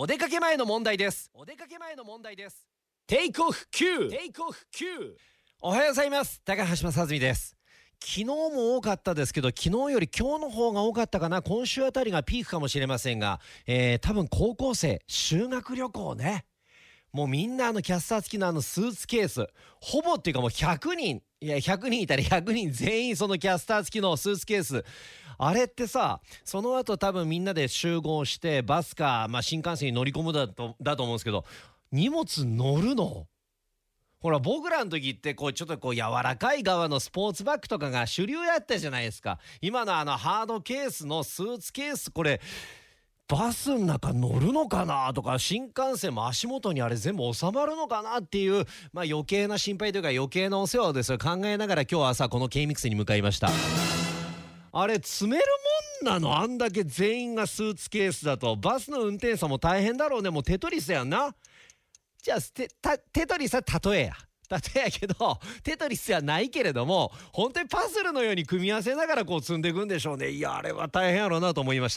お出かけ前の問題です。お出かけ前の問題です。テイクオフ9テイクオフ9おはようございます。高橋正澄です。昨日も多かったですけど昨日より今日の方が多かったかな。今週あたりがピークかもしれませんが、えー、多分高校生修学旅行ねもうみんなあのキャスター付きのあのスーツケース。ほぼっていうかもう100人いや100人いたら100人全員そのキャスター付きのスーツケース。あれってさその後多分みんなで集合してバスか、まあ、新幹線に乗り込むだとだと思うんですけど荷物乗るの？ほら僕らの時ってこうちょっとこう柔らかい側のスポーツバッグとかが主流やったじゃないですか。今のあのハードケースのスーツケースこれバスの中乗るのかなとか新幹線も足元にあれ全部収まるのかなっていう、まあ、余計な心配というか余計なお世話をです考えながら今日朝この K ミックスに向かいました。あれ詰めるもんなの？あんだけ全員がスーツケースだと。バスの運転手さんも大変だろうね。もうテトリスやんな。じゃあテテトリスは例えや。例えやけど テトリスはないけれども本当にパズルのように組み合わせながらこう積んでいくんでしょうね。いやあれは大変やろうなと思いました。